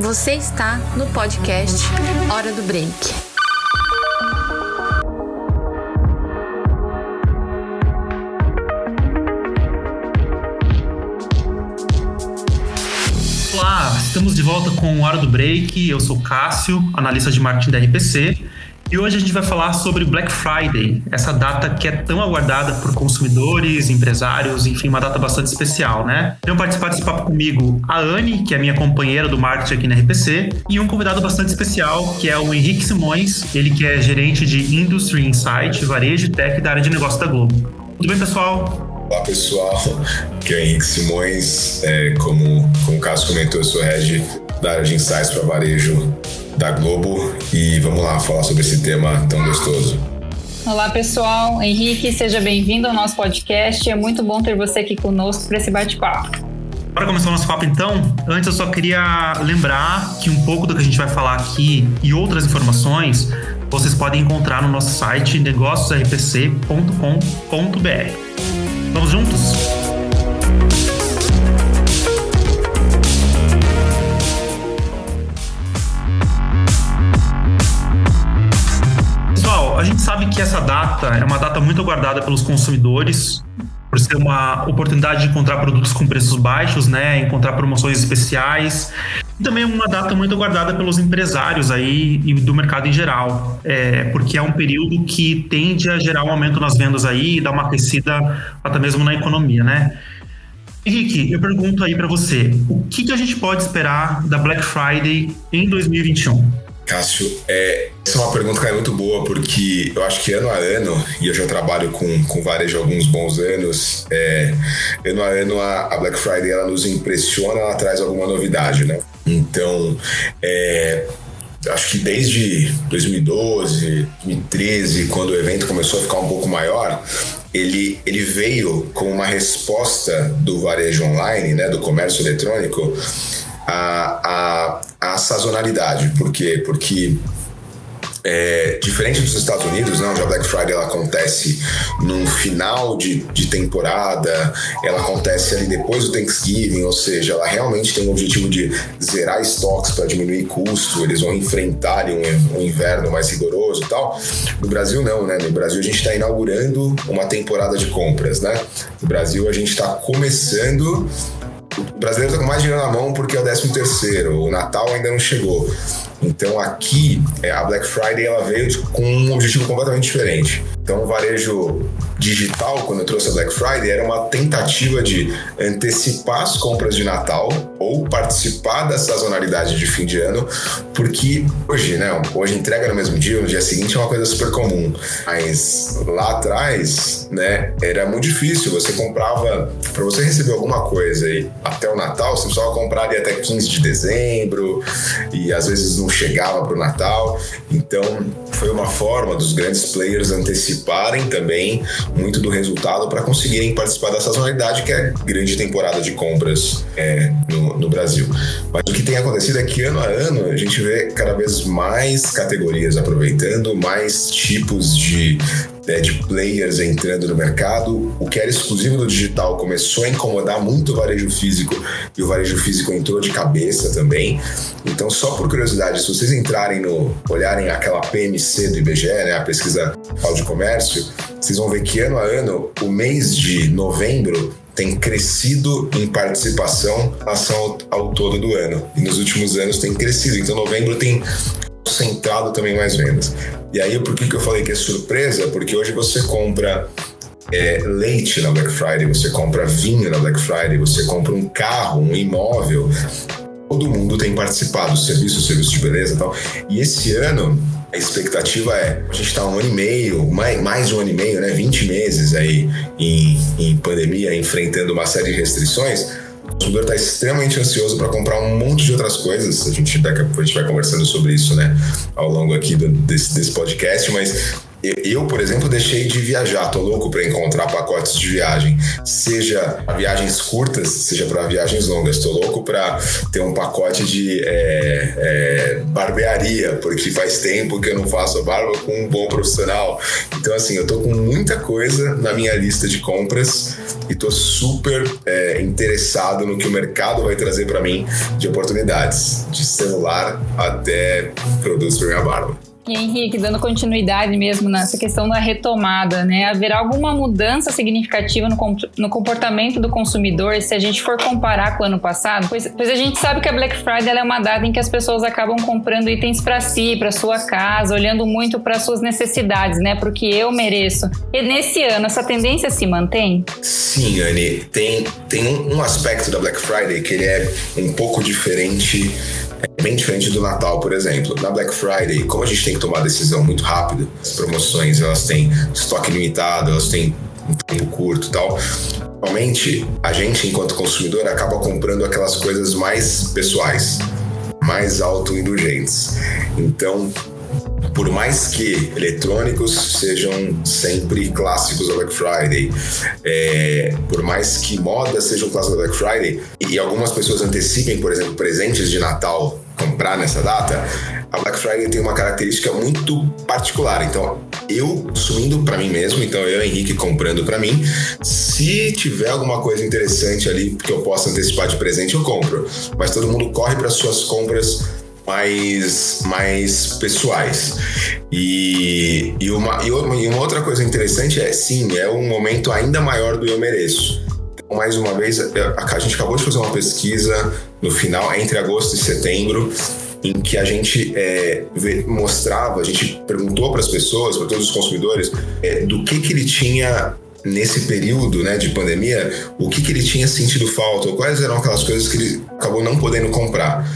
Você está no podcast Hora do Break. Olá, estamos de volta com Hora do Break. Eu sou Cássio, analista de marketing da RPC. E hoje a gente vai falar sobre Black Friday, essa data que é tão aguardada por consumidores, empresários, enfim, uma data bastante especial, né? Venham participar desse papo comigo a Anne, que é minha companheira do marketing aqui na RPC, e um convidado bastante especial, que é o Henrique Simões, ele que é gerente de Industry Insight, varejo e tech da área de negócio da Globo. Tudo bem, pessoal? Olá pessoal, aqui é o Henrique Simões, é, como, como o Cássio comentou, eu sou head da área de insights para varejo da Globo e vamos lá falar sobre esse tema tão gostoso. Olá pessoal, Henrique, seja bem-vindo ao nosso podcast. É muito bom ter você aqui conosco para esse bate-papo. Para começar o nosso papo, então, antes eu só queria lembrar que um pouco do que a gente vai falar aqui e outras informações vocês podem encontrar no nosso site negóciosrpc.com.br. Vamos juntos? Sabe que essa data é uma data muito aguardada pelos consumidores, por ser uma oportunidade de encontrar produtos com preços baixos, né, encontrar promoções especiais. E também é uma data muito aguardada pelos empresários aí e do mercado em geral, é, porque é um período que tende a gerar um aumento nas vendas aí e dar uma aquecida até mesmo na economia, né? Henrique, eu pergunto aí para você, o que, que a gente pode esperar da Black Friday em 2021? Cássio, é, essa é uma pergunta que é muito boa, porque eu acho que ano a ano, e eu já trabalho com, com varejo há alguns bons anos, é, ano a ano a, a, Black Friday ela nos impressiona, ela traz alguma novidade, né? Então, é, acho que desde 2012, 2013, quando o evento começou a ficar um pouco maior, ele, ele veio com uma resposta do varejo online, né, do comércio eletrônico, a, sazonalidade. Por quê? Porque é, diferente dos Estados Unidos, não, a Black Friday ela acontece no final de, de temporada, ela acontece ali depois do Thanksgiving, ou seja, ela realmente tem o objetivo de zerar estoques para diminuir custo, eles vão enfrentar um, um, inverno mais rigoroso e tal. No Brasil não, né? No Brasil a gente está inaugurando uma temporada de compras, né? No Brasil a gente está começando o brasileiro está com mais dinheiro na mão porque é o 13 terceiro, o Natal ainda não chegou. Então aqui é, a Black Friday ela veio com um objetivo completamente diferente. Então o varejo digital, quando eu trouxe a Black Friday, era uma tentativa de antecipar as compras de Natal ou participar da sazonalidade de fim de ano, porque hoje, né, hoje entrega no mesmo dia, no dia seguinte é uma coisa super comum. Mas lá atrás, né, era muito difícil. Você comprava, para você receber alguma coisa aí até o Natal, você precisava comprar ali até 15 de dezembro e às vezes não chegava para o Natal. Então foi uma forma dos grandes players anteciparem também muito do resultado para conseguirem participar da sazonalidade, que é a grande temporada de compras é, no, no, Brasil. Mas o que tem acontecido é que ano a ano a gente vê cada vez mais categorias aproveitando, mais tipos de né, de players entrando no mercado. O que era exclusivo do digital começou a incomodar muito o varejo físico e o varejo físico entrou de cabeça também. Então, só por curiosidade, se vocês entrarem no, olharem aquela PMC do IBGE, né, a pesquisa de comércio, vocês vão ver que ano a ano, o mês de novembro tem crescido em participação relação ao, ao todo do ano. E nos últimos anos tem crescido. Então, novembro tem concentrado também mais vendas. E aí, por que, que eu falei que é surpresa? Porque hoje você compra é, leite na Black Friday, você compra vinho na Black Friday, você compra um carro, um imóvel. Todo mundo tem participado, serviço, serviço de beleza e tal. E esse ano, a expectativa é, a gente está um ano e meio, mais, mais um ano e meio, né? 20 meses aí em, em pandemia, enfrentando uma série de restrições consumidor está extremamente ansioso para comprar um monte de outras coisas. A gente daqui a pouco a gente vai conversando sobre isso, né, ao longo aqui do, desse, desse podcast, mas eu, por exemplo, deixei de viajar, tô louco para encontrar pacotes de viagem, seja viagens curtas, seja para viagens longas. Tô louco para ter um pacote de é, é, barbearia, porque faz tempo que eu não faço barba com um bom profissional. Então, assim, eu tô com muita coisa na minha lista de compras e tô super é, interessado no que o mercado vai trazer para mim de oportunidades, de celular até produtos para minha barba. E Henrique, dando continuidade mesmo nessa questão da retomada, né? Haverá alguma mudança significativa no, no comportamento do consumidor se a gente for comparar com o ano passado? Pois, pois a gente sabe que a Black Friday é uma data em que as pessoas acabam comprando itens para si, para sua casa, olhando muito para suas necessidades, né? Para o que eu mereço. E nesse ano, essa tendência se mantém? Sim, Anne. Tem, tem um aspecto da Black Friday que ele é um pouco diferente bem diferente do Natal, por exemplo. Na Black Friday, como a gente tem que tomar decisão muito rápida, as promoções elas têm estoque limitado, elas têm um tempo curto e tal. Normalmente, a gente, enquanto consumidor, acaba comprando aquelas coisas mais pessoais, mais autoindulgentes. Então, por mais que eletrônicos sejam sempre clássicos da Black Friday, é, por mais que moda seja um clássico da Black Friday, e algumas pessoas antecipem, por exemplo, presentes de Natal comprar nessa data, a Black Friday tem uma característica muito particular. Então, eu sumindo para mim mesmo, então eu, Henrique, comprando para mim. Se tiver alguma coisa interessante ali que eu possa antecipar de presente, eu compro. Mas todo mundo corre para suas compras mais, mais pessoais. E, e, uma, e uma outra coisa interessante é, sim, é um momento ainda maior do eu mereço. Então, mais uma vez, a, gente acabou de fazer uma pesquisa no final, entre agosto e setembro, em que a gente é, mostrava, a gente perguntou para as pessoas, para todos os consumidores, é, do que, que ele tinha nesse período né, de pandemia, o que, que ele tinha sentido falta, ou quais eram aquelas coisas que ele acabou não podendo comprar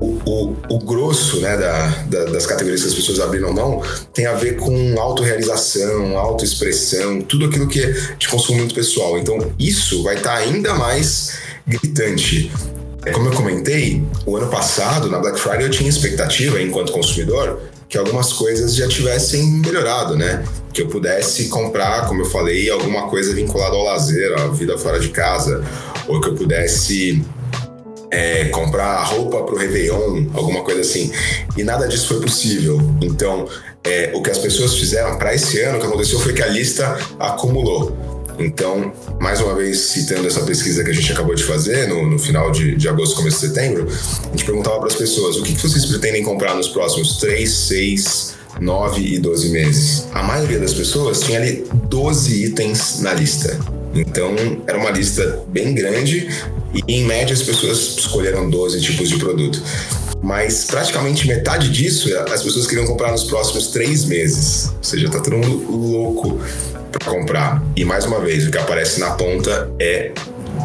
o, o, o grosso né, da, da, das categorias que as pessoas abriram mão tem a ver com autorrealização, autoexpressão, tudo aquilo que é de consumo muito pessoal. Então, isso vai estar tá ainda mais gritante. Como eu comentei, o ano passado, na Black Friday, eu tinha expectativa, enquanto consumidor, que algumas coisas já tivessem melhorado, né? Que eu pudesse comprar, como eu falei, alguma coisa vinculada ao lazer, à vida fora de casa, ou que eu pudesse é, comprar roupa para o Réveillon, alguma coisa assim. E nada disso foi possível. Então, é, o que as pessoas fizeram para esse ano, o que aconteceu foi que a lista acumulou. Então, mais uma vez, citando essa pesquisa que a gente acabou de fazer no, no final de, de, agosto, começo de setembro, a gente perguntava para as pessoas o que, que vocês pretendem comprar nos próximos 3, 6, 9 e 12 meses. A maioria das pessoas tinha ali 12 itens na lista. Então, era uma lista bem grande e, em média, as pessoas escolheram 12 tipos de produto. Mas praticamente metade disso as pessoas queriam comprar nos próximos três meses. Ou seja, tá todo mundo louco comprar. E mais uma vez, o que aparece na ponta é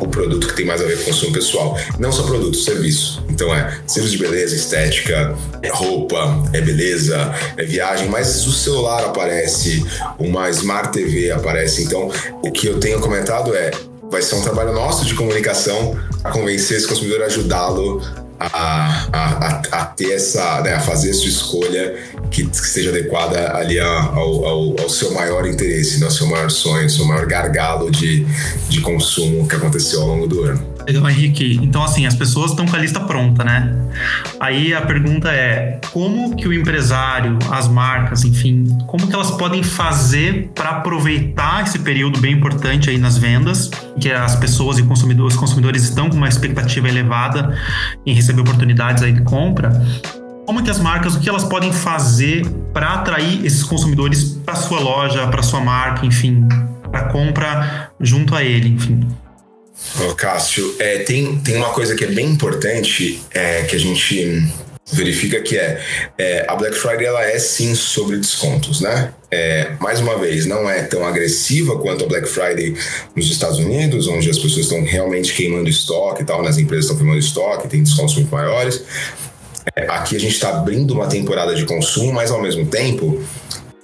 o produto que tem mais a ver com consumo pessoal. Não só produto, serviço. Então é serviço de beleza, estética, é roupa, é beleza, é viagem, mas o celular aparece, uma Smart TV aparece. Então, o que eu tenho comentado é vai ser um trabalho nosso de comunicação a convencer esse consumidor, ajudá-lo a, a, a, ter essa, né, a fazer a sua escolha que, que esteja adequada ali ao, ao, ao, seu maior interesse, né, ao seu maior sonho, ao seu maior gargalo de, de consumo que aconteceu ao longo do ano. Legal, Henrique. Então, assim, as pessoas estão com a lista pronta, né? Aí a pergunta é: como que o empresário, as marcas, enfim, como que elas podem fazer para aproveitar esse período bem importante aí nas vendas, que as pessoas e consumidores, consumidores estão com uma expectativa elevada em receber oportunidades aí de compra? Como que as marcas, o que elas podem fazer para atrair esses consumidores para sua loja, para sua marca, enfim, para compra junto a ele, enfim? Cássio, é, tem, tem uma coisa que é bem importante é, que a gente verifica que é, é, a Black Friday ela é sim sobre descontos, né? É, mais uma vez, não é tão agressiva quanto a Black Friday nos Estados Unidos, onde as pessoas estão realmente queimando estoque e tal, nas empresas estão queimando estoque, tem descontos muito maiores. É, aqui a gente está abrindo uma temporada de consumo, mas ao mesmo tempo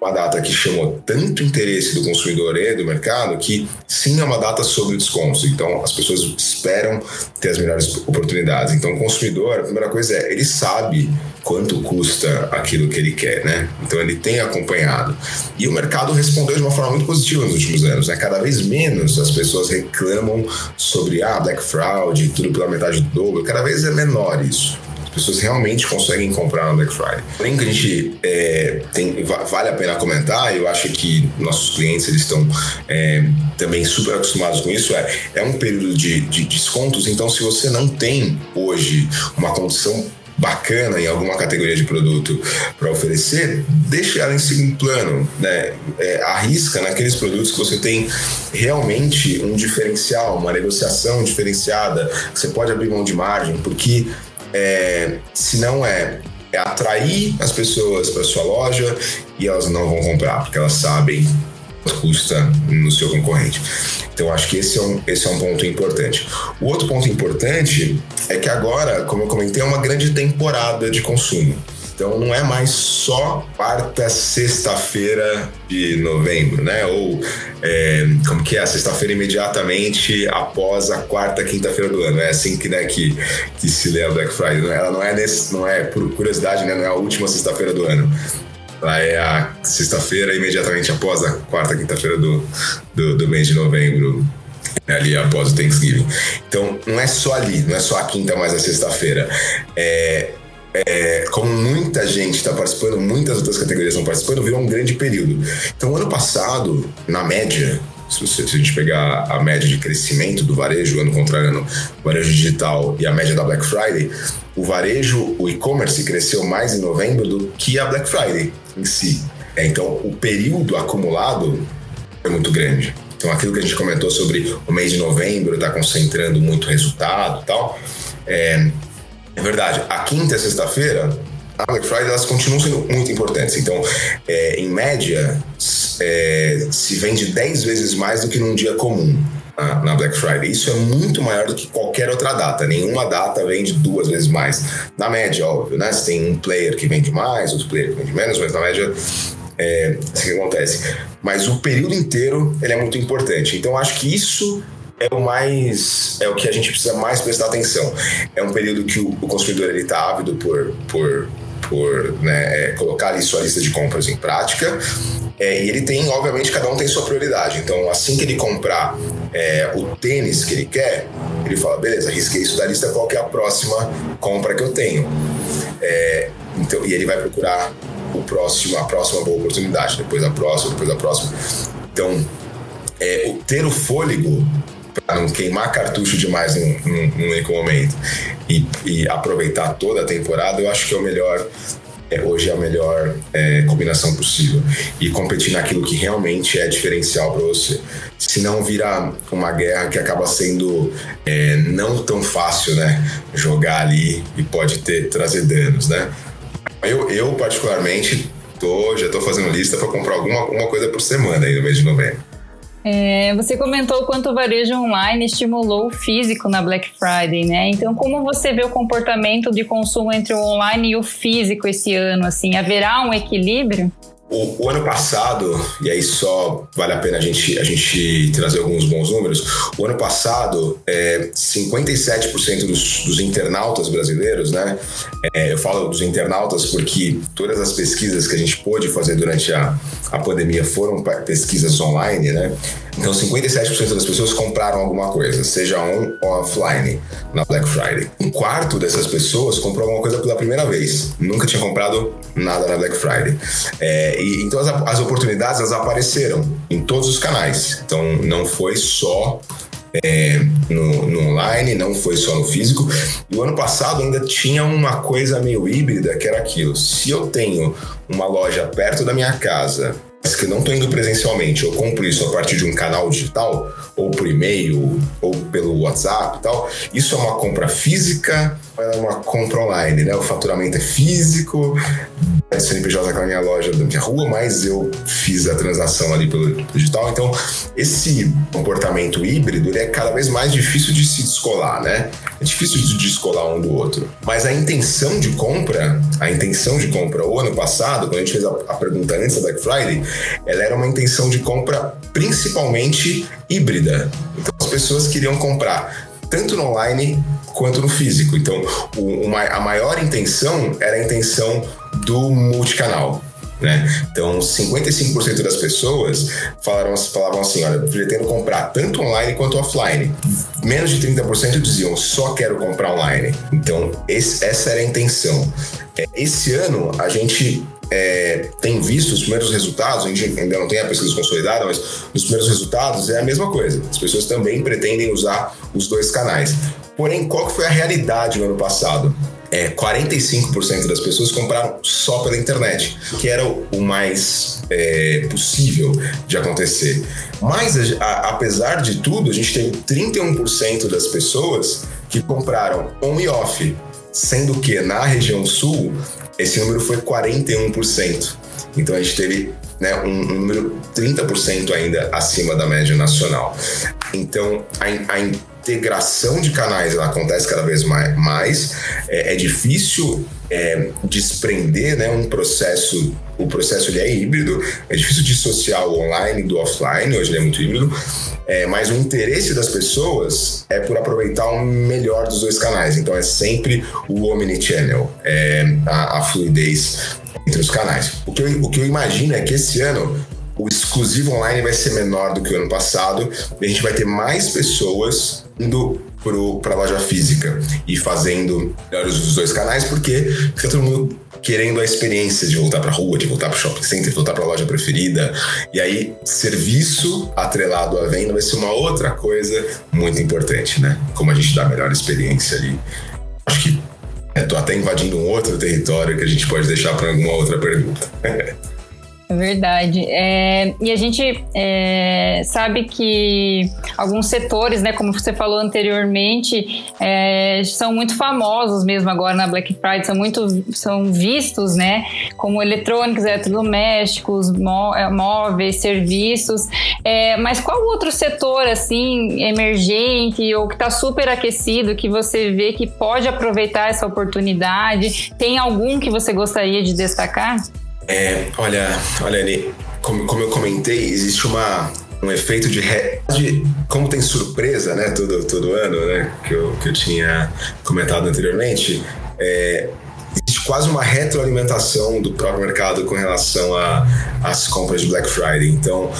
uma data que chamou tanto interesse do consumidor e do mercado que sim é uma data sobre descontos. Então as pessoas esperam ter as melhores oportunidades. Então o consumidor, a primeira coisa é, ele sabe quanto custa aquilo que ele quer, né? Então ele tem acompanhado. E o mercado respondeu de uma forma muito positiva nos últimos anos, né? Cada vez menos as pessoas reclamam sobre ah, Black Fraud, tudo pela metade do dobro. Cada vez é menor isso pessoas realmente conseguem comprar no Black Friday. Porém, que a gente é, tem, vale a pena comentar, eu acho que nossos clientes eles estão é, também super acostumados com isso, é, é um período de, de descontos, então se você não tem hoje uma condição bacana em alguma categoria de produto para oferecer, deixe ela em segundo plano, né? É, arrisca naqueles produtos que você tem realmente um diferencial, uma negociação diferenciada, você pode abrir mão de margem, porque é, se não é, é atrair as pessoas para sua loja e elas não vão comprar, porque elas sabem quanto custa no seu concorrente. Então, acho que esse é, um, esse é um ponto importante. O outro ponto importante é que agora, como eu comentei, é uma grande temporada de consumo. Então não é mais só quarta sexta-feira de novembro, né? Ou é, como que é? Sexta-feira imediatamente após a quarta quinta-feira do ano. É assim que, né, que, que se lê a Black Friday. Ela não é nesse, não é por curiosidade, né? Não é a última sexta-feira do ano. Ela é a sexta-feira imediatamente após a quarta quinta-feira do, do, do mês de novembro ali após o Thanksgiving. Então, não é só ali, não é só a quinta mais a sexta-feira. É, é, como muita gente está participando, muitas outras categorias estão participando, virou um grande período. Então, ano passado, na média, se, você, se, a gente pegar a média de crescimento do varejo ano contra ano, varejo digital e a média da Black Friday, o varejo, o e-commerce cresceu mais em novembro do que a Black Friday em si. É, então, o período acumulado é muito grande. Então, aquilo que a gente comentou sobre o mês de novembro está concentrando muito resultado e tal, é, é verdade. A quinta e sexta-feira, a Black Friday, elas continuam sendo muito importantes. Então, é, em média, é, se vende 10 vezes mais do que num dia comum na, Black Friday. Isso é muito maior do que qualquer outra data. Nenhuma data vende duas vezes mais. Na média, óbvio, né? Você tem um player que vende mais, outro player que vende menos, mas na média é assim que acontece. Mas o período inteiro ele é muito importante. Então, acho que isso é o mais é o que a gente precisa mais prestar atenção. É um período que o, o consumidor ele está ávido por por por né, é, colocar ali sua lista de compras em prática. É, e ele tem, obviamente, cada um tem sua prioridade. Então, assim que ele comprar é, o tênis que ele quer, ele fala: beleza, risquei isso da lista, qual que é a próxima compra que eu tenho? É, então, e ele vai procurar o próximo, a próxima boa oportunidade, depois a próxima, depois a próxima. Então, é, ter o fôlego para não queimar cartucho demais num, único momento e, e, aproveitar toda a temporada, eu acho que é o melhor. É, hoje é a melhor é, combinação possível e competir naquilo que realmente é diferencial para você. Se não vira uma guerra que acaba sendo é, não tão fácil, né? Jogar ali e pode ter trazer danos, né? Eu, eu particularmente tô, já estou fazendo lista para comprar alguma, alguma coisa por semana aí no mês de novembro. É, você comentou quanto o varejo online estimulou o físico na Black Friday, né? Então, como você vê o comportamento de consumo entre o online e o físico esse ano? Assim, haverá um equilíbrio? O, o, ano passado, e aí só vale a pena a gente, a gente trazer alguns bons números, o ano passado, é, 57% dos, dos internautas brasileiros, né? É, eu falo dos internautas porque todas as pesquisas que a gente pôde fazer durante a, a pandemia foram pesquisas online, né? Então, 57% das pessoas compraram alguma coisa, seja on ou offline, na Black Friday. Um quarto dessas pessoas comprou alguma coisa pela primeira vez. Nunca tinha comprado nada na Black Friday. É, e, então, as, as oportunidades elas apareceram em todos os canais. Então, não foi só é, no, no, online, não foi só no físico. E o ano passado ainda tinha uma coisa meio híbrida, que era aquilo. Se eu tenho uma loja perto da minha casa que não estou indo presencialmente, eu compro isso a partir de um canal digital, ou por e-mail, ou pelo WhatsApp e tal, isso é uma compra física ela é uma compra online, né? O faturamento é físico, é CNPJ na minha loja da minha rua, mas eu fiz a transação ali pelo digital. Então, esse comportamento híbrido ele é cada vez mais difícil de se descolar, né? É difícil de descolar um do outro. Mas a intenção de compra, a intenção de compra, o ano passado, quando a gente fez a, a pergunta antes da Black Friday, ela era uma intenção de compra principalmente híbrida. Então, as pessoas queriam comprar tanto no online quanto no físico. Então, o, uma, a maior intenção era a intenção do multicanal. Né? Então, 55% das pessoas falaram, falavam assim: olha, pretendo comprar tanto online quanto offline. Menos de 30% diziam só quero comprar online. Então, esse, essa era a intenção. É, esse ano, a gente é, tem visto os primeiros resultados, a gente ainda não tem a pesquisa consolidada, mas os primeiros resultados é a mesma coisa. As pessoas também pretendem usar os dois canais. Porém, qual foi a realidade no ano passado? É, 45% das pessoas compraram só pela internet, que era o mais é, possível de acontecer. Mas, a, apesar de tudo, a gente teve 31% das pessoas que compraram on e off, sendo que na região sul esse número foi 41%. Então a gente teve né, um, um número 30% ainda acima da média nacional. Então a, a integração de canais acontece cada vez mais. mais. É, é, difícil é, desprender né, um processo. O processo ele é híbrido, é difícil dissociar o online do offline, hoje ele é muito híbrido, é, mas o interesse das pessoas é por aproveitar o melhor dos dois canais. Então é sempre o omnichannel, é, a, a fluidez entre os canais. O que, eu, o que eu imagino é que esse ano o exclusivo online vai ser menor do que o ano passado e a gente vai ter mais pessoas indo para a loja física e fazendo uso dos dois canais, porque fica todo mundo querendo a experiência de voltar para rua, de voltar para o shopping center, de voltar para a loja preferida. E aí, serviço atrelado à venda vai ser uma outra coisa muito importante, né? Como a gente dá a melhor experiência ali. Acho que estou até invadindo um outro território que a gente pode deixar para alguma outra pergunta. É verdade. É, e a gente é, sabe que alguns setores, né, como você falou anteriormente, é, são muito famosos mesmo agora na Black Friday, são muito são vistos, né, como eletrônicos, eletrodomésticos, é, móveis, serviços. É, mas qual outro setor assim emergente ou que está super aquecido que você vê que pode aproveitar essa oportunidade? Tem algum que você gostaria de destacar? É, olha, olha ali, como, como eu comentei, existe uma, um efeito de, re... de, como tem surpresa, né, todo, todo ano, né, que eu, que eu tinha comentado anteriormente, é, existe quase uma retroalimentação do próprio mercado com relação às compras de Black Friday. Então,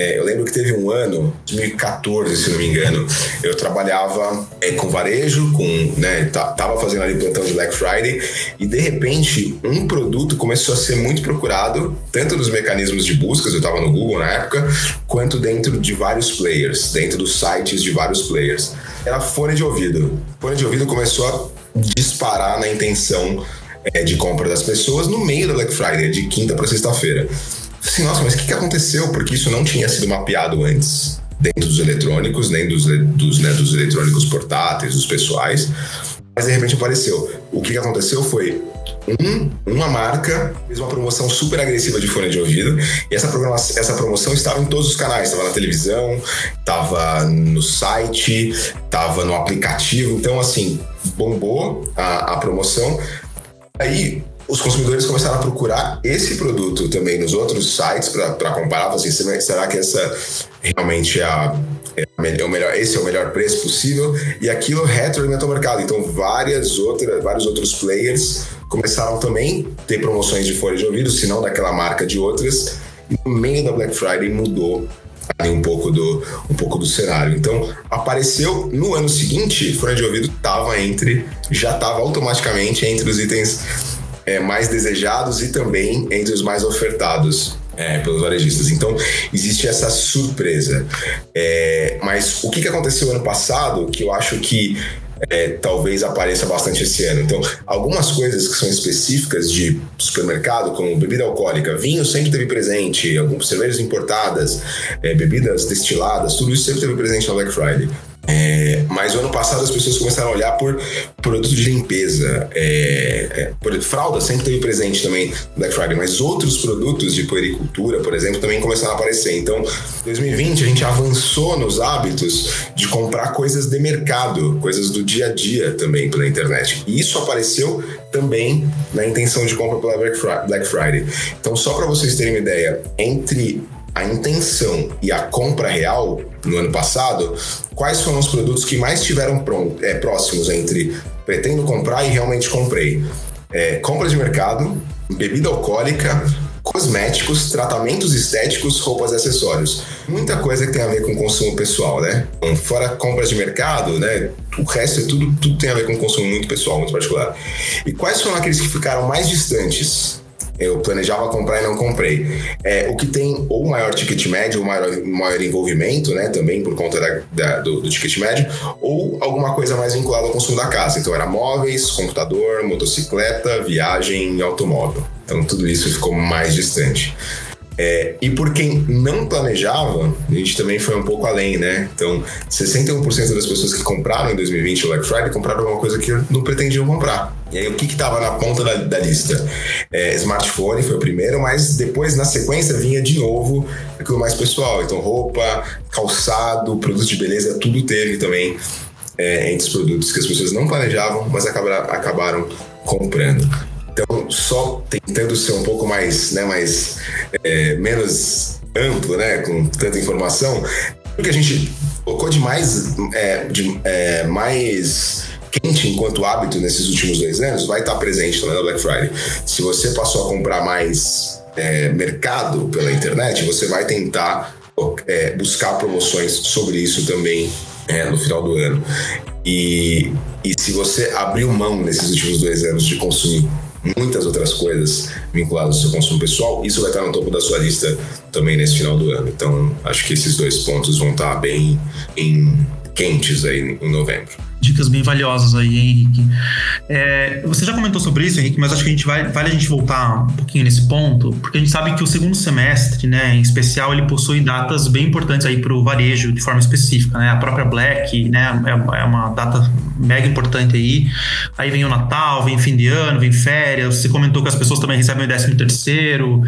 é, eu lembro que teve um ano, 2014, se não me engano, eu trabalhava é, com varejo, com, né, tava fazendo ali plantão de Black Friday e de repente um produto começou a ser muito procurado, tanto nos mecanismos de buscas, eu estava no Google na época, quanto dentro de vários players, dentro dos sites de vários players. Era fone de ouvido. Fone de ouvido começou a disparar na intenção é, de compra das pessoas no meio da Black Friday, de quinta para sexta-feira assim, nossa, mas o que, que aconteceu? Porque isso não tinha sido mapeado antes dentro dos eletrônicos, nem dos, dos, né, dos eletrônicos portáteis, dos pessoais. Mas de repente apareceu. O que, que aconteceu foi um, uma marca fez uma promoção super agressiva de fone de ouvido e essa, essa promoção estava em todos os canais, estava na televisão, estava no site, estava no aplicativo, então assim bombou a, a promoção. Aí os consumidores começaram a procurar esse produto também nos outros sites para comparar, assim, será que essa realmente é, a, é o melhor, esse é o melhor preço possível? E aquilo retroalimentou o mercado. Então, várias outras, vários outros players começaram também a ter promoções de fone de ouvido, se não daquela marca de outras. E no meio da Black Friday mudou um pouco do um pouco do cenário. Então, apareceu no ano seguinte, fone de ouvido estava entre já estava automaticamente entre os itens é, mais desejados e também entre os mais ofertados. É, pelos varejistas. Então, existe essa surpresa. É, mas o que, aconteceu ano passado, que eu acho que é, talvez apareça bastante esse ano. Então, algumas coisas que são específicas de supermercado, como bebida alcoólica, vinho sempre teve presente, algumas cervejas importadas, é, bebidas destiladas, tudo isso sempre teve presente na Black Friday. É, mas o ano passado as pessoas começaram a olhar por produtos de limpeza. É, é, por, fralda sempre teve presente também no Black Friday, mas outros produtos de puericultura, por exemplo, também começaram a aparecer. Então, 2020 a gente avançou nos hábitos de comprar coisas de mercado, coisas do dia a dia também pela internet. E isso apareceu também na intenção de compra pela Black Friday. Então, só para vocês terem uma ideia, entre a intenção e a compra real no ano passado, quais foram os produtos que mais estiveram é, próximos entre pretendo comprar e realmente comprei? É, compra de mercado, bebida alcoólica, cosméticos, tratamentos estéticos, roupas e acessórios. Muita coisa que tem a ver com consumo pessoal, né? Fora compras de mercado, né? O resto é tudo, tudo tem a ver com consumo muito pessoal, muito particular. E quais foram aqueles que ficaram mais distantes eu planejava comprar e não comprei. É, o que tem ou maior ticket médio, ou maior, maior envolvimento, né, também por conta da, da, do, do, ticket médio, ou alguma coisa mais vinculada ao consumo da casa. Então era móveis, computador, motocicleta, viagem e automóvel. Então tudo isso ficou mais distante. É, e por quem não planejava, a gente também foi um pouco além, né? Então, 61% das pessoas que compraram em 2020 o Black Friday compraram alguma coisa que não pretendiam comprar. E aí, o que estava na ponta da, da lista? É, smartphone foi o primeiro, mas depois, na sequência, vinha de novo aquilo mais pessoal. Então, roupa, calçado, produtos de beleza, tudo teve também é, entre os produtos que as pessoas não planejavam, mas acabaram, acabaram comprando. Então, só tentando ser um pouco mais, né, mais é, menos amplo, né, com tanta informação, o que a gente colocou de mais, é, de, é, mais quente enquanto hábito nesses últimos dois anos vai estar presente também na Black Friday. Se você passou a comprar mais é, mercado pela internet, você vai tentar é, buscar promoções sobre isso também é, no final do ano. E, e se você abriu mão nesses últimos dois anos de consumir muitas outras coisas vinculadas ao seu consumo pessoal, isso vai estar no topo da sua lista também nesse final do ano. Então, acho que esses dois pontos vão estar bem em quentes aí em novembro. Dicas bem valiosas aí, Henrique. É, você já comentou sobre isso, Henrique, mas acho que a gente vai, vale a gente voltar um pouquinho nesse ponto, porque a gente sabe que o segundo semestre, né, em especial, ele possui datas bem importantes aí para o varejo de forma específica, né? A própria Black, né, é, é uma data mega importante aí. Aí vem o Natal, vem fim de ano, vem férias. Você comentou que as pessoas também recebem o décimo terceiro.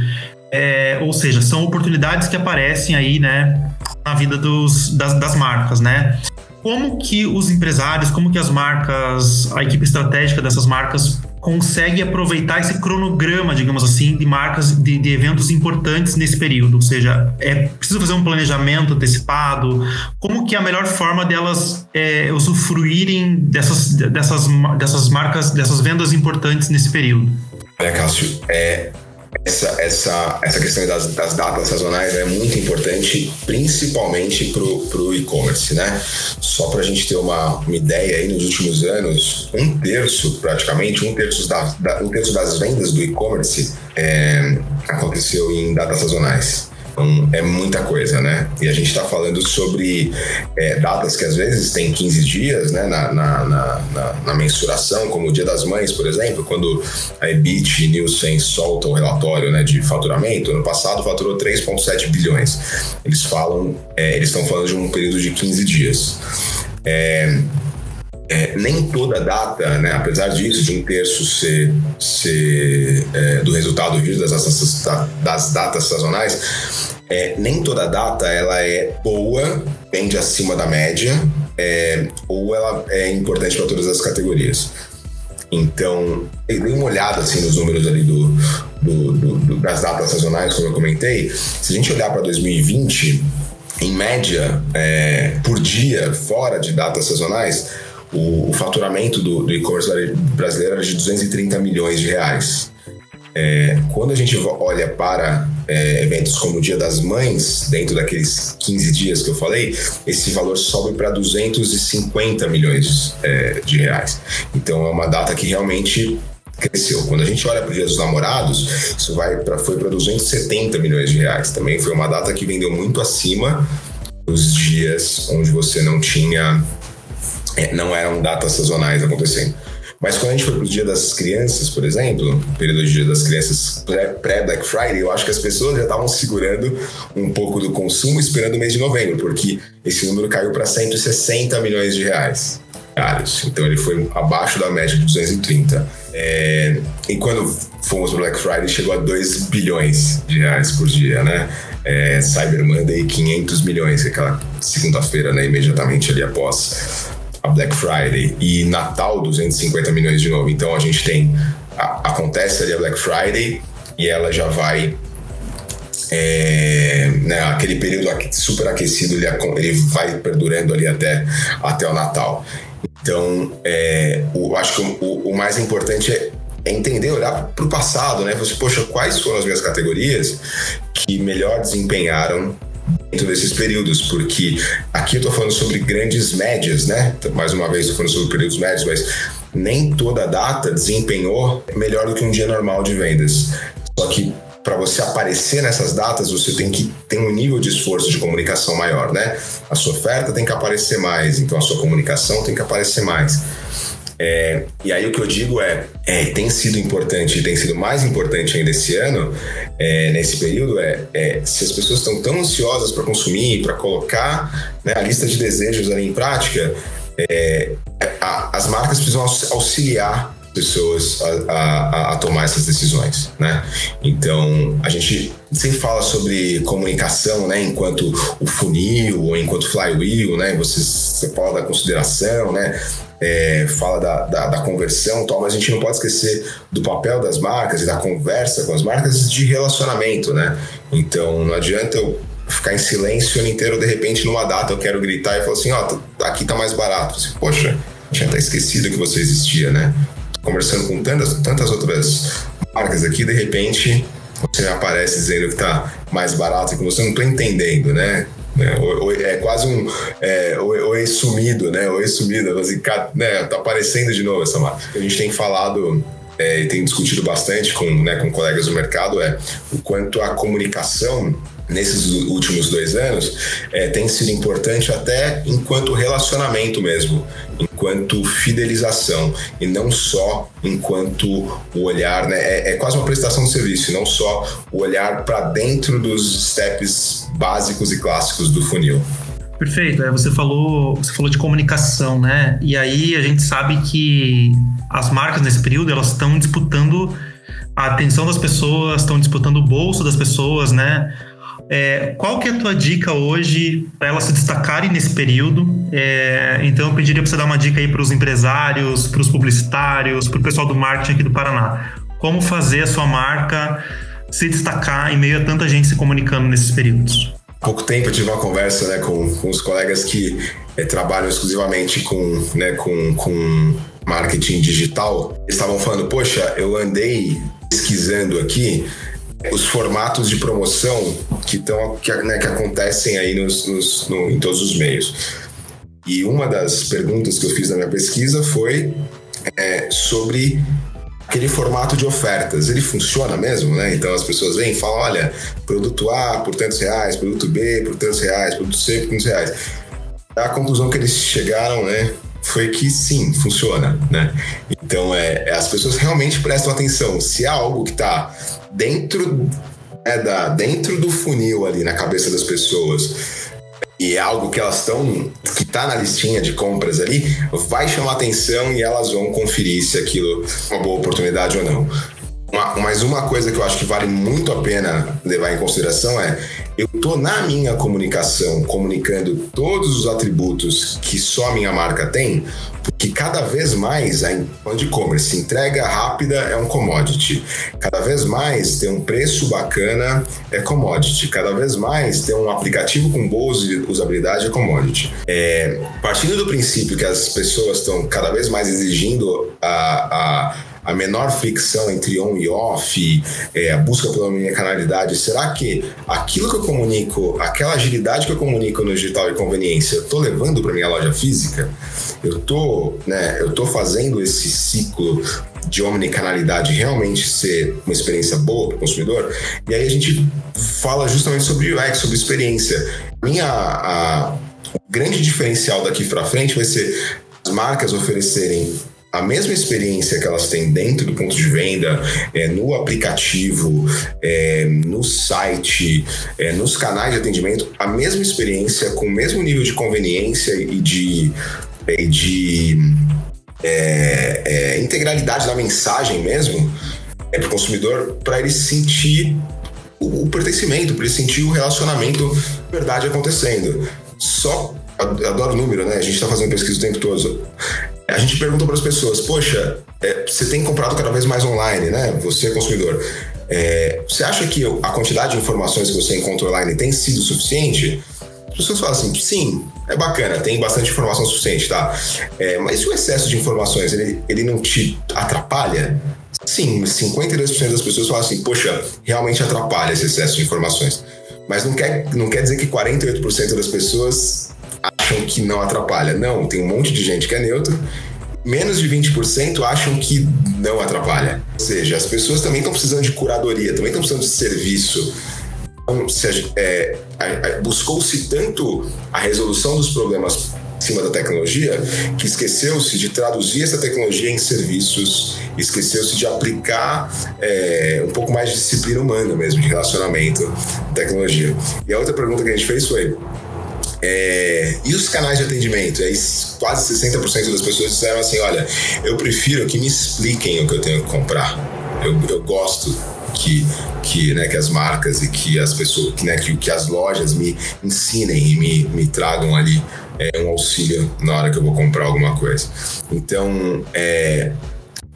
É, ou seja, são oportunidades que aparecem aí, né, na vida dos, das, das marcas, né? Como que os empresários, como que as marcas, a equipe estratégica dessas marcas consegue aproveitar esse cronograma, digamos assim, de marcas, de, de, eventos importantes nesse período? Ou seja, é preciso fazer um planejamento antecipado? Como que é a melhor forma delas é, usufruírem dessas, dessas, dessas marcas, dessas vendas importantes nesse período? É, Cássio, é, essa, essa, essa questão das, das datas sazonais é muito importante, principalmente para o e-commerce, né? Só para a gente ter uma, uma ideia aí, nos últimos anos, um terço, praticamente, um terço, da, da um terço das vendas do e-commerce é, aconteceu em datas sazonais. Então, é muita coisa, né? E a gente está falando sobre é, datas que às vezes tem 15 dias, né? Na, na, na, na, mensuração, como o Dia das Mães, por exemplo, quando a EBIT e Nielsen soltam o relatório né, de faturamento, no passado faturou 3,7 bilhões. Eles falam, é, eles estão falando de um período de 15 dias. É, é, nem toda data, né, apesar disso, de um terço ser, ser é, do resultado das, das, das datas sazonais, é, nem toda data ela é boa, pende acima da média, é, ou ela é importante para todas as categorias. Então, eu dei uma olhada assim, nos números ali do, do, do, das datas sazonais, como eu comentei. Se a gente olhar para 2020, em média, é, por dia, fora de datas sazonais, o, o faturamento do, do e-commerce brasileiro era de 230 milhões de reais. É, quando a gente olha para é, eventos como o Dia das Mães, dentro daqueles 15 dias que eu falei, esse valor sobe para 250 milhões é, de reais. Então é uma data que realmente cresceu. Quando a gente olha para o Dia dos Namorados, isso vai pra, foi para 270 milhões de reais. Também foi uma data que vendeu muito acima dos dias onde você não tinha não eram datas sazonais acontecendo. Mas quando a gente foi pro Dia das Crianças, por exemplo, período de Dia das Crianças pré-Black Friday, eu acho que as pessoas já estavam segurando um pouco do consumo esperando o mês de novembro, porque esse número caiu para 160 milhões de reais. Então ele foi abaixo da média de 230. É, e quando fomos pro Black Friday, chegou a 2 bilhões de reais por dia, né? É, Cyber Monday, 500 milhões, aquela segunda-feira, né? Imediatamente ali após a Black Friday e Natal 250 milhões de novo. Então a gente tem a, acontece ali a Black Friday e ela já vai é, né, aquele período super aquecido ele, ele, vai perdurando ali até, até o Natal. Então, é, eu acho que o, o mais importante é é entender, olhar para o passado, né? Você, poxa, quais foram as minhas categorias que melhor desempenharam dentro desses períodos, porque aqui eu estou falando sobre grandes médias, né? Mais uma vez, estou falando sobre períodos médios, mas nem toda data desempenhou melhor do que um dia normal de vendas. Só que para você aparecer nessas datas, você tem que ter um nível de esforço de comunicação maior, né? A sua oferta tem que aparecer mais, então a sua comunicação tem que aparecer mais. É, e aí o que eu digo é, é, tem sido importante tem sido mais importante ainda esse ano, é, nesse período, é, é, se as pessoas estão tão ansiosas para consumir, para colocar né, a lista de desejos ali em prática, é, a, as marcas precisam auxiliar pessoas a, a, a, tomar essas decisões, né? Então a gente sempre fala sobre comunicação, né? Enquanto o funil ou enquanto flywheel, né? Você, você fala da consideração, né? É, fala da, da, da, conversão, tal, mas a gente não pode esquecer do papel das marcas e da conversa com as marcas de relacionamento, né? Então não adianta eu ficar em silêncio o ano inteiro, de repente numa data eu quero gritar e falar assim, ó, oh, aqui tá mais barato. Assim, Poxa, tinha até esquecido que você existia, né? Conversando com tantas, tantas outras marcas aqui, de repente você aparece dizendo que está mais barato e que você não está entendendo, né? É, é quase um é, oi sumido, né? Oi sumido, assim, né? Tá aparecendo de novo essa marca. A gente tem falado é, e tem discutido bastante com, né, com colegas do mercado é o quanto a comunicação nesses últimos dois anos é, tem sido importante até enquanto relacionamento mesmo, enquanto fidelização e não só enquanto o olhar, né? É, é quase uma prestação de serviço, não só o olhar para dentro dos steps básicos e clássicos do funil. Perfeito. É, você falou, você falou de comunicação, né? E aí a gente sabe que as marcas nesse período elas estão disputando a atenção das pessoas, estão disputando o bolso das pessoas, né? É, qual que é a tua dica hoje para elas se destacarem nesse período? É, então eu pediria para você dar uma dica aí para os empresários, para os publicitários, para o pessoal do marketing aqui do Paraná. Como fazer a sua marca se destacar em meio a tanta gente se comunicando nesses períodos? Há pouco tempo eu tive uma conversa né, com, com os colegas que é, trabalham exclusivamente com, né, com, com marketing digital. Eles estavam falando, poxa, eu andei pesquisando aqui os formatos de promoção que, tão, que, né, que acontecem aí nos, nos, no, em todos os meios. E uma das perguntas que eu fiz na minha pesquisa foi é, sobre aquele formato de ofertas. Ele funciona mesmo, né? Então as pessoas vêm e falam: olha, produto A por tantos reais, produto B por tantos reais, produto C por tantos reais. A conclusão que eles chegaram, né? Foi que sim, funciona, né? Então, é, as pessoas realmente prestam atenção. Se há algo que está dentro, é, da, dentro do funil ali na cabeça das pessoas e é algo que elas estão, que está na listinha de compras ali, vai chamar atenção e elas vão conferir se aquilo é uma boa oportunidade ou não. Uma, mas uma coisa que eu acho que vale muito a pena levar em consideração é eu tô na minha comunicação comunicando todos os atributos que só a minha marca tem, cada vez mais a e-commerce entrega rápida é um commodity, cada vez mais ter um preço bacana é commodity, cada vez mais ter um aplicativo com boa usabilidade é commodity. É, partindo do princípio que as pessoas estão cada vez mais exigindo a, a a menor fricção entre on e off, é, a busca pela minha canalidade, será que aquilo que eu comunico, aquela agilidade que eu comunico no digital e conveniência, eu estou levando para minha loja física? Eu tô, né, eu tô fazendo esse ciclo de omnicanalidade realmente ser uma experiência boa para o consumidor? E aí a gente fala justamente sobre UX, sobre experiência. Minha a, o grande diferencial daqui para frente vai ser as marcas oferecerem a mesma experiência que elas têm dentro do ponto de venda, é, no aplicativo, é, no site, é, nos canais de atendimento, a mesma experiência com o mesmo nível de conveniência e de, de é, é, integralidade da mensagem mesmo é, para o consumidor, para ele sentir o, o pertencimento, para ele sentir o relacionamento verdade acontecendo. Só adoro número, né? A gente está fazendo pesquisa o tempo todo. A gente pergunta para as pessoas, poxa, é, você tem comprado cada vez mais online, né? Você é consumidor. É, você acha que a quantidade de informações que você encontra online tem sido suficiente? As pessoas falam assim, sim, é bacana, tem bastante informação suficiente, tá? É, mas o excesso de informações, ele, ele não te atrapalha? Sim, 52% das pessoas falam assim, poxa, realmente atrapalha esse excesso de informações. Mas não quer, não quer dizer que 48% das pessoas acham que não atrapalha. Não, tem um monte de gente que é neutro. Menos de 20% acham que não atrapalha. Ou seja, as pessoas também estão precisando de curadoria, também estão precisando de serviço. Então, é, buscou-se tanto a resolução dos problemas em cima da tecnologia que esqueceu-se de traduzir essa tecnologia em serviços, esqueceu-se de aplicar é, um pouco mais de disciplina humana mesmo, de relacionamento, tecnologia. E a outra pergunta que a gente fez foi: é, e os canais de atendimento? Aí quase 60% das pessoas disseram assim: olha, eu prefiro que me expliquem o que eu tenho que comprar. Eu, eu gosto que, que, né, que as marcas e que as pessoas, que, né, que, que as lojas me ensinem e me, me tragam ali é, um auxílio na hora que eu vou comprar alguma coisa. Então, é,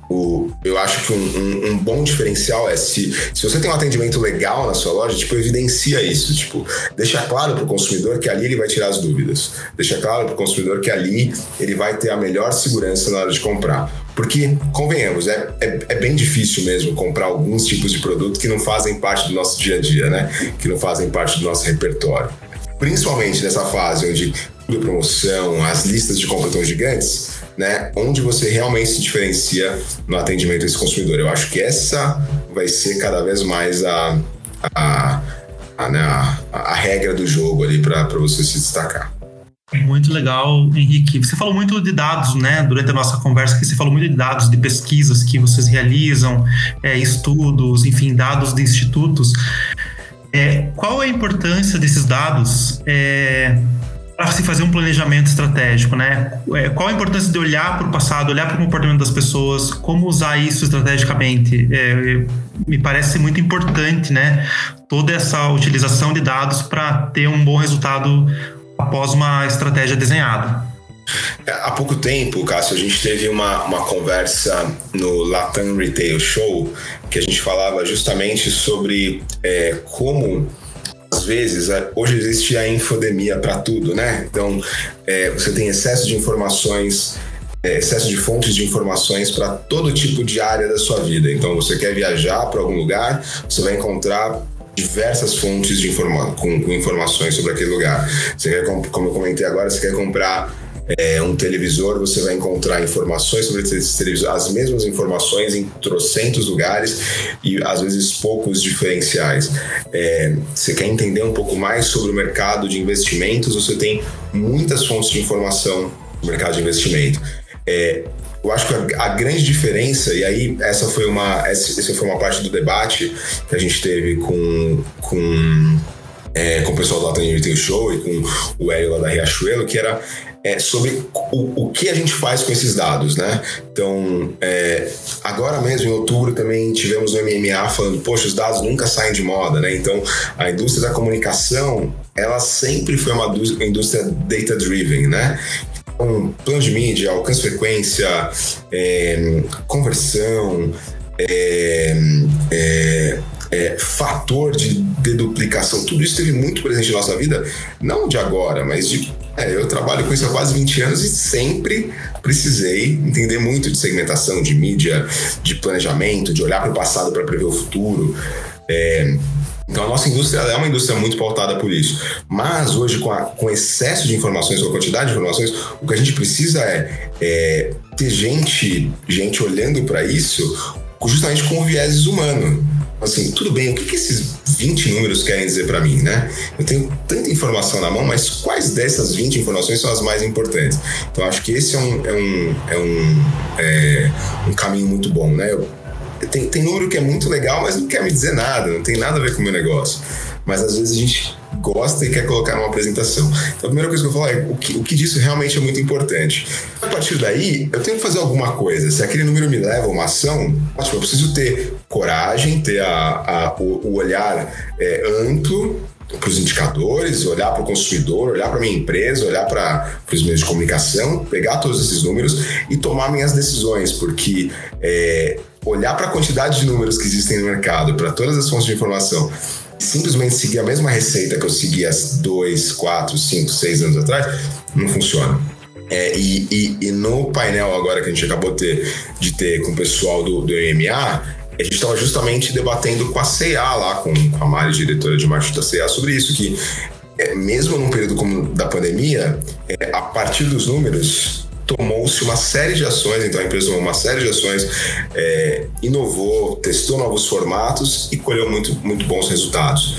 o, eu acho que um, um, um, bom diferencial é se, se você tem um atendimento legal na sua loja, tipo, evidencia isso. Tipo, deixa claro para o consumidor que ali ele vai tirar as dúvidas. Deixa claro para o consumidor que ali ele vai ter a melhor segurança na hora de comprar. Porque, convenhamos, é, é, é, bem difícil mesmo comprar alguns tipos de produto que não fazem parte do nosso dia a dia, né? Que não fazem parte do nosso repertório. Principalmente nessa fase onde promoção, as listas de compra tão gigantes, né? Onde você realmente se diferencia no atendimento a esse consumidor. Eu acho que essa vai ser cada vez mais a, a, a, né, a, a regra do jogo ali para você se destacar. Muito legal, Henrique. Você falou muito de dados, né? Durante a nossa conversa, que você falou muito de dados, de pesquisas que vocês realizam, é, estudos, enfim, dados de institutos. É, qual a importância desses dados é, para se fazer um planejamento estratégico, né? É, qual a importância de olhar para o passado, olhar para o comportamento das pessoas, como usar isso estrategicamente? É, me parece muito importante, né? Toda essa utilização de dados para ter um bom resultado após uma estratégia desenhada. Há pouco tempo, Cássio, a gente teve uma, uma conversa no Latam Retail Show que a gente falava justamente sobre é, como às vezes, é, hoje existe a infodemia para tudo, né? Então, é, você tem excesso de informações, é, excesso de fontes de informações para todo tipo de área da sua vida. Então, você quer viajar para algum lugar, você vai encontrar diversas fontes de informa com, com informações sobre aquele lugar. Você quer, como eu comentei agora, você quer comprar é, um televisor, você vai encontrar informações sobre esse televisor, as mesmas informações em trocentos lugares e às vezes poucos diferenciais. É, você quer entender um pouco mais sobre o mercado de investimentos, você tem muitas fontes de informação no mercado de investimento. É, eu acho que a, grande diferença, e aí essa foi uma, essa, foi uma parte do debate que a gente teve com, com é, com o pessoal do Latam Retail Show e com o Hélio lá da Riachuelo, que era é, sobre o, o, que a gente faz com esses dados, né? Então, é, agora mesmo, em outubro, também tivemos o MMA falando, poxa, os dados nunca saem de moda, né? Então, a indústria da comunicação, ela sempre foi uma indústria data-driven, né? Então, plano de mídia, alcance frequência, é, conversão, é, é, é, fator de deduplicação, tudo isso esteve muito presente na nossa vida, não de agora, mas de. É, eu trabalho com isso há quase 20 anos e sempre precisei entender muito de segmentação, de mídia, de planejamento, de olhar para o passado para prever o futuro. É, então a nossa indústria é uma indústria muito pautada por isso. Mas hoje, com, a, com excesso de informações, com a quantidade de informações, o que a gente precisa é, é ter gente, gente olhando para isso justamente com vieses humano assim, tudo bem, o que, que esses 20 números querem dizer para mim, né? Eu tenho tanta informação na mão, mas quais dessas 20 informações são as mais importantes? Então, acho que esse é um, é um, é um, é um caminho muito bom, né? Eu, tem, tem número que é muito legal, mas não quer me dizer nada, não tem nada a ver com o meu negócio. Mas às vezes a gente gosta e quer colocar numa apresentação. Então a primeira coisa que eu falar é o que, o que disso realmente é muito importante. A partir daí, eu tenho que fazer alguma coisa. Se aquele número me leva a uma ação, ótimo, eu preciso ter coragem, ter a, a o, o, olhar é, amplo para os indicadores, olhar para o consumidor, olhar para minha empresa, olhar para os meios de comunicação, pegar todos esses números e tomar minhas decisões, porque é, olhar para a quantidade de números que existem no mercado, para todas as fontes de informação simplesmente seguir a mesma receita que eu seguia dois, quatro, cinco, seis anos atrás, não funciona. É, e, e, e, no painel agora que a gente acabou de ter, de ter com o pessoal do, do a gente estava justamente debatendo com a CA lá, com, com a Mari, diretora de marketing da CA, sobre isso, que é, mesmo num período como da pandemia, é, a partir dos números, tomou-se uma série de ações, então a empresa tomou uma série de ações, é, inovou, testou novos formatos e colheu muito, muito bons resultados.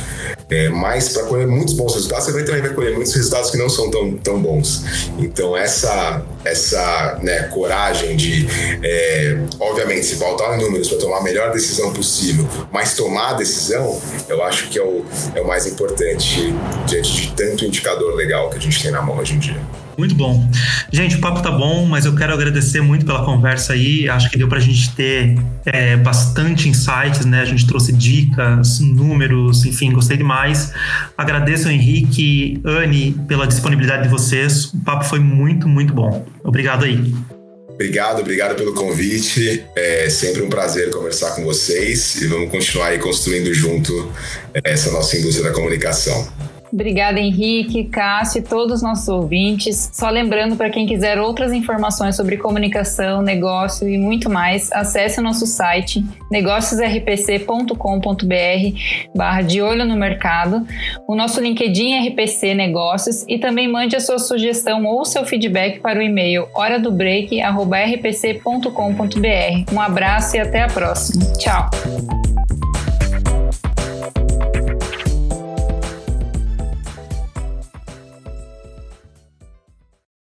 É, mas para colher muitos bons resultados, você também vai colher muitos resultados que não são tão, tão bons. Então, essa, essa né, coragem de, é, obviamente, se faltar números para tomar a melhor decisão possível, mas tomar a decisão, eu acho que é o, é o mais importante diante de tanto indicador legal que a gente tem na mão hoje em dia. Muito bom. Gente, o papo tá bom, mas eu quero agradecer muito pela conversa aí. Acho que deu pra gente ter é, bastante insights, né? A gente trouxe dicas, números, enfim, gostei demais. Agradeço Henrique, Anne, pela disponibilidade de vocês. O papo foi muito, muito bom. Obrigado aí. Obrigado, obrigado pelo convite. É sempre um prazer conversar com vocês e vamos continuar aí construindo junto essa nossa indústria da comunicação. Obrigada, Henrique, Cássio e todos os nossos ouvintes. Só lembrando para quem quiser outras informações sobre comunicação, negócio e muito mais, acesse o nosso site negóciosrpc.com.br barra de olho no mercado, o nosso LinkedIn RPC Negócios e também mande a sua sugestão ou seu feedback para o e-mail hora do. Um abraço e até a próxima. Tchau!